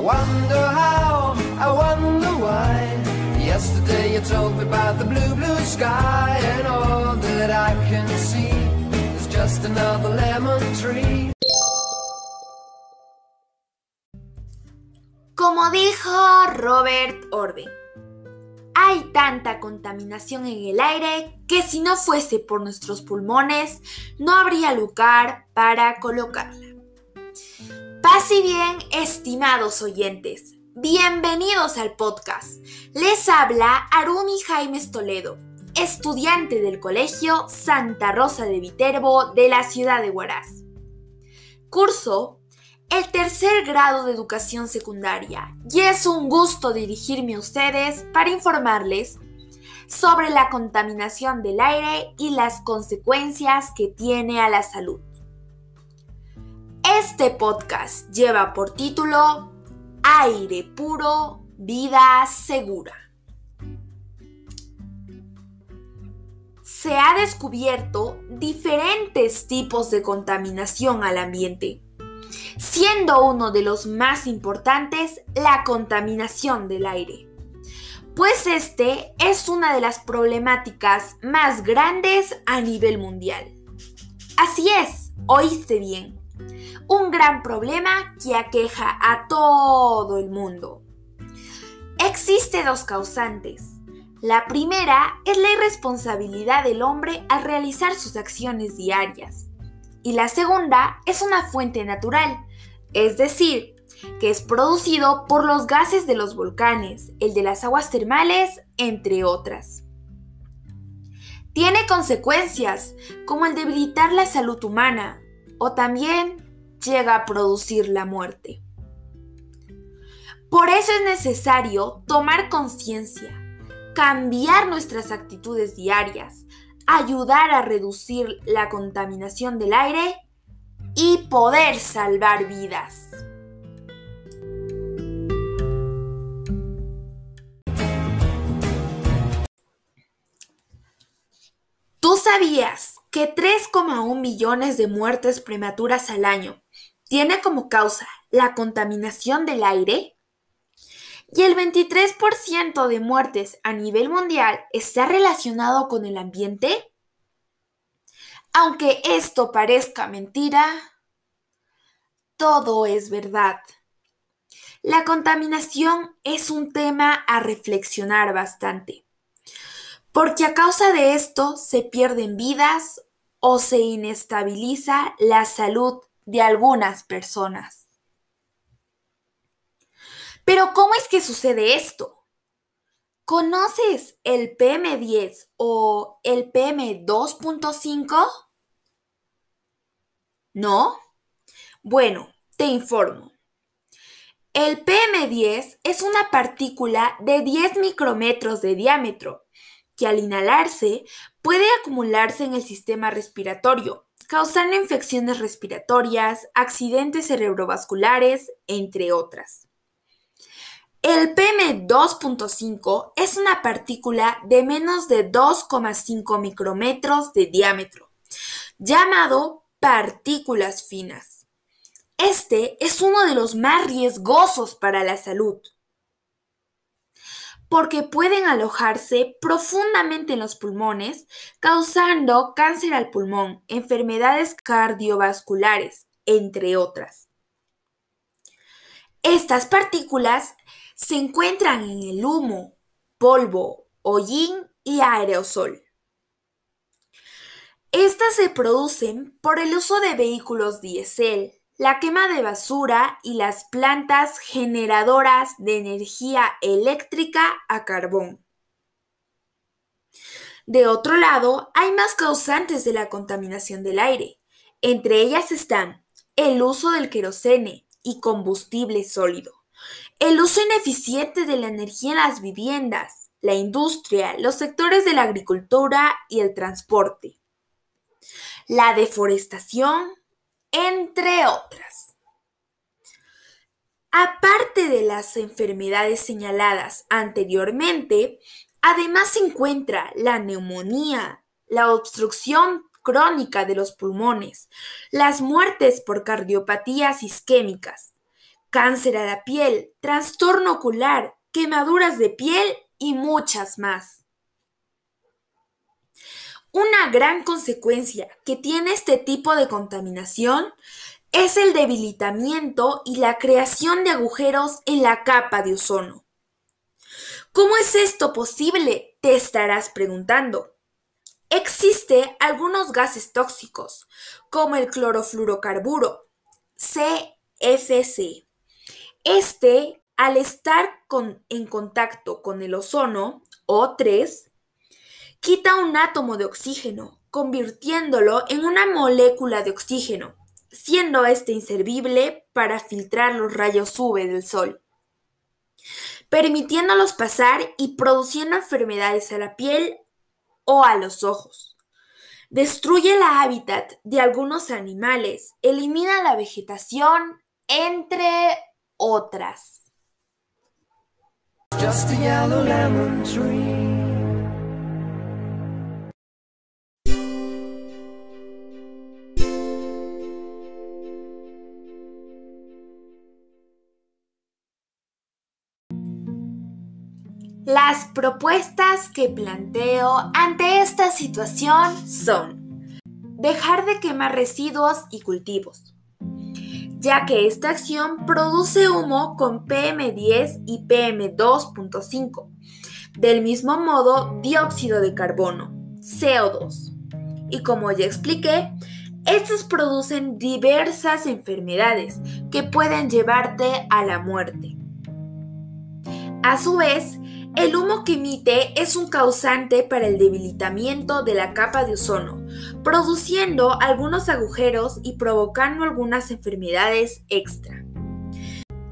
I wonder how, I wonder why. Yesterday you told me about the blue, blue sky, and all that I can see is just another lemon tree. Como dijo Robert Orden, hay tanta contaminación en el aire que si no fuese por nuestros pulmones no habría lugar para colocarla. Y bien, estimados oyentes, bienvenidos al podcast. Les habla Arumi Jaimes Toledo, estudiante del Colegio Santa Rosa de Viterbo de la ciudad de Huaraz. Curso el tercer grado de educación secundaria y es un gusto dirigirme a ustedes para informarles sobre la contaminación del aire y las consecuencias que tiene a la salud. Este podcast lleva por título Aire puro, vida segura. Se ha descubierto diferentes tipos de contaminación al ambiente siendo uno de los más importantes la contaminación del aire. Pues este es una de las problemáticas más grandes a nivel mundial. Así es, oíste bien, un gran problema que aqueja a todo el mundo. Existe dos causantes. La primera es la irresponsabilidad del hombre al realizar sus acciones diarias. Y la segunda es una fuente natural, es decir, que es producido por los gases de los volcanes, el de las aguas termales, entre otras. Tiene consecuencias como el debilitar la salud humana o también llega a producir la muerte. Por eso es necesario tomar conciencia, cambiar nuestras actitudes diarias, ayudar a reducir la contaminación del aire y poder salvar vidas. ¿Tú sabías que 3,1 millones de muertes prematuras al año tiene como causa la contaminación del aire? Y el 23% de muertes a nivel mundial está relacionado con el ambiente? Aunque esto parezca mentira, todo es verdad. La contaminación es un tema a reflexionar bastante, porque a causa de esto se pierden vidas o se inestabiliza la salud de algunas personas. Pero ¿cómo es que sucede esto? ¿Conoces el PM10 o el PM2.5? ¿No? Bueno, te informo. El PM10 es una partícula de 10 micrómetros de diámetro que al inhalarse puede acumularse en el sistema respiratorio, causando infecciones respiratorias, accidentes cerebrovasculares, entre otras. El PM2.5 es una partícula de menos de 2,5 micrómetros de diámetro, llamado partículas finas. Este es uno de los más riesgosos para la salud, porque pueden alojarse profundamente en los pulmones, causando cáncer al pulmón, enfermedades cardiovasculares, entre otras. Estas partículas se encuentran en el humo, polvo, hollín y aerosol. Estas se producen por el uso de vehículos diésel, la quema de basura y las plantas generadoras de energía eléctrica a carbón. De otro lado, hay más causantes de la contaminación del aire. Entre ellas están el uso del querosene y combustible sólido, el uso ineficiente de la energía en las viviendas, la industria, los sectores de la agricultura y el transporte, la deforestación, entre otras. Aparte de las enfermedades señaladas anteriormente, además se encuentra la neumonía, la obstrucción crónica de los pulmones, las muertes por cardiopatías isquémicas, cáncer a la piel, trastorno ocular, quemaduras de piel y muchas más. Una gran consecuencia que tiene este tipo de contaminación es el debilitamiento y la creación de agujeros en la capa de ozono. ¿Cómo es esto posible? Te estarás preguntando. Existe algunos gases tóxicos, como el clorofluorocarburo, CFC. Este, al estar en contacto con el ozono, O3, quita un átomo de oxígeno, convirtiéndolo en una molécula de oxígeno, siendo este inservible para filtrar los rayos UV del sol, permitiéndolos pasar y produciendo enfermedades a la piel o a los ojos. Destruye el hábitat de algunos animales, elimina la vegetación, entre otras. Las propuestas que planteo ante esta situación son dejar de quemar residuos y cultivos, ya que esta acción produce humo con PM10 y PM2.5, del mismo modo dióxido de carbono, CO2. Y como ya expliqué, estos producen diversas enfermedades que pueden llevarte a la muerte. A su vez, el humo que emite es un causante para el debilitamiento de la capa de ozono, produciendo algunos agujeros y provocando algunas enfermedades extra.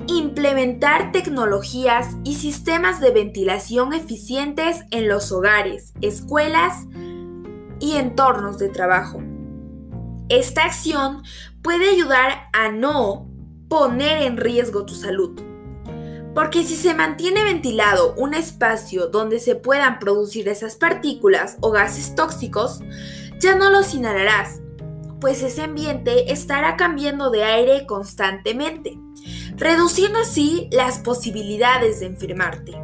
Implementar tecnologías y sistemas de ventilación eficientes en los hogares, escuelas y entornos de trabajo. Esta acción puede ayudar a no poner en riesgo tu salud porque si se mantiene ventilado un espacio donde se puedan producir esas partículas o gases tóxicos, ya no los inhalarás, pues ese ambiente estará cambiando de aire constantemente, reduciendo así las posibilidades de enfermarte.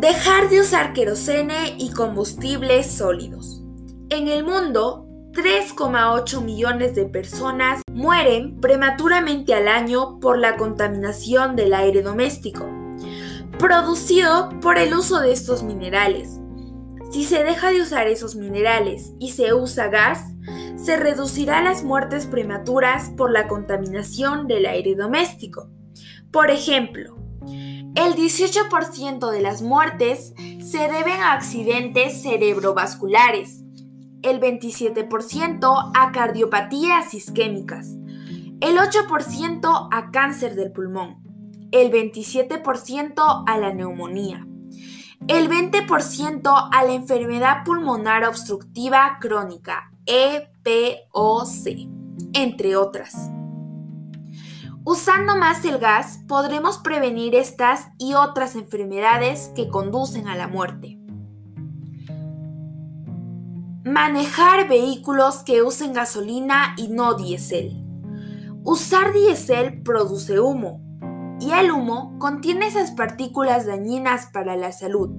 Dejar de usar querosene y combustibles sólidos. En el mundo, 3,8 millones de personas mueren prematuramente al año por la contaminación del aire doméstico, producido por el uso de estos minerales. Si se deja de usar esos minerales y se usa gas, se reducirá las muertes prematuras por la contaminación del aire doméstico. Por ejemplo, el 18% de las muertes se deben a accidentes cerebrovasculares, el 27% a cardiopatías isquémicas, el 8% a cáncer del pulmón, el 27% a la neumonía, el 20% a la enfermedad pulmonar obstructiva crónica, EPOC, entre otras. Usando más el gas podremos prevenir estas y otras enfermedades que conducen a la muerte. Manejar vehículos que usen gasolina y no diésel. Usar diésel produce humo y el humo contiene esas partículas dañinas para la salud.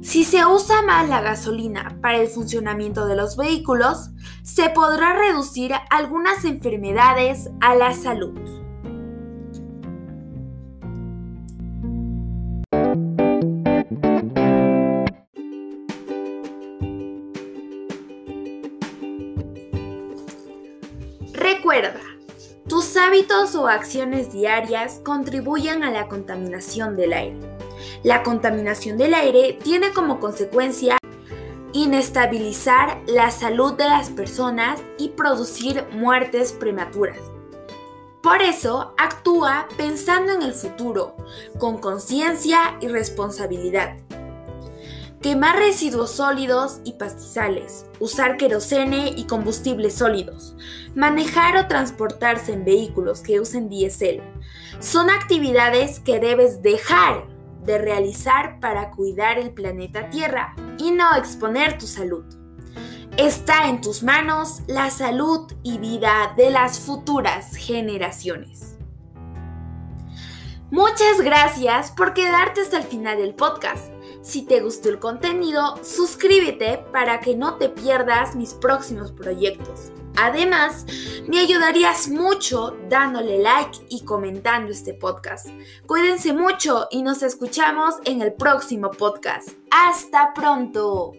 Si se usa más la gasolina para el funcionamiento de los vehículos, se podrá reducir algunas enfermedades a la salud. Hábitos o acciones diarias contribuyen a la contaminación del aire. La contaminación del aire tiene como consecuencia inestabilizar la salud de las personas y producir muertes prematuras. Por eso, actúa pensando en el futuro, con conciencia y responsabilidad. Quemar residuos sólidos y pastizales, usar querosene y combustibles sólidos, manejar o transportarse en vehículos que usen diésel, son actividades que debes dejar de realizar para cuidar el planeta Tierra y no exponer tu salud. Está en tus manos la salud y vida de las futuras generaciones. Muchas gracias por quedarte hasta el final del podcast. Si te gustó el contenido, suscríbete para que no te pierdas mis próximos proyectos. Además, me ayudarías mucho dándole like y comentando este podcast. Cuídense mucho y nos escuchamos en el próximo podcast. Hasta pronto.